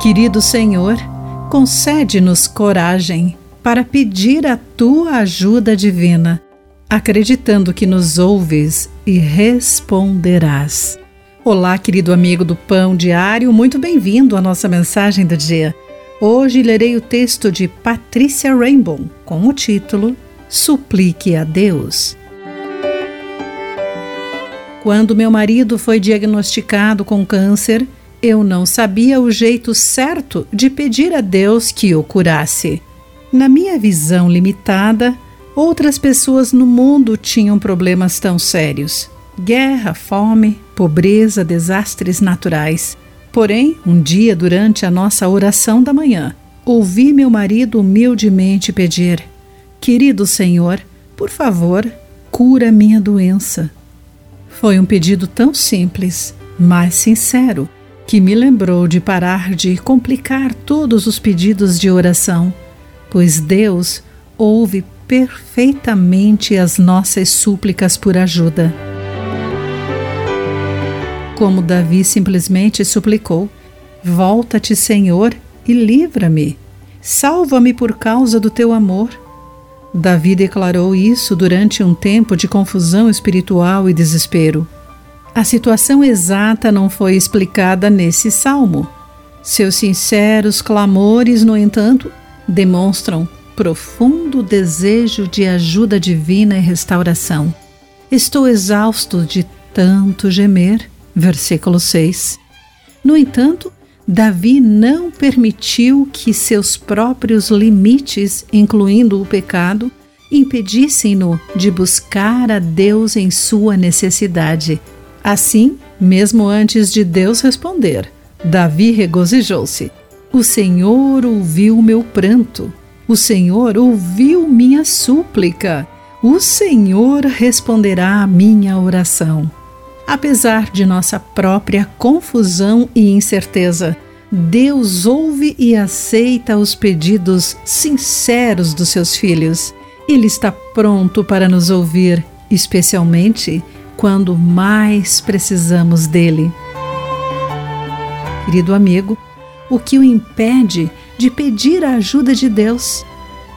Querido Senhor, concede-nos coragem para pedir a tua ajuda divina, acreditando que nos ouves e responderás. Olá, querido amigo do Pão Diário, muito bem-vindo à nossa mensagem do dia. Hoje lerei o texto de Patrícia Rainbow com o título Suplique a Deus. Quando meu marido foi diagnosticado com câncer, eu não sabia o jeito certo de pedir a Deus que o curasse. Na minha visão limitada, outras pessoas no mundo tinham problemas tão sérios: guerra, fome, pobreza, desastres naturais. Porém, um dia durante a nossa oração da manhã, ouvi meu marido humildemente pedir: Querido Senhor, por favor, cura minha doença. Foi um pedido tão simples, mas sincero, que me lembrou de parar de complicar todos os pedidos de oração, pois Deus ouve perfeitamente as nossas súplicas por ajuda. Como Davi simplesmente suplicou: Volta-te, Senhor, e livra-me. Salva-me por causa do teu amor. Davi declarou isso durante um tempo de confusão espiritual e desespero. A situação exata não foi explicada nesse salmo. Seus sinceros clamores, no entanto, demonstram profundo desejo de ajuda divina e restauração. Estou exausto de tanto gemer. Versículo 6. No entanto, Davi não permitiu que seus próprios limites, incluindo o pecado, impedissem-no de buscar a Deus em sua necessidade Assim, mesmo antes de Deus responder, Davi regozijou-se. O Senhor ouviu meu pranto. O Senhor ouviu minha súplica. O Senhor responderá à minha oração. Apesar de nossa própria confusão e incerteza, Deus ouve e aceita os pedidos sinceros dos seus filhos. Ele está pronto para nos ouvir, especialmente quando mais precisamos dele. Querido amigo, o que o impede de pedir a ajuda de Deus?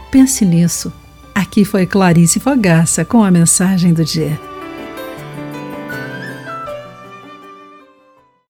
Pense nisso. Aqui foi Clarice Fogaça com a mensagem do dia.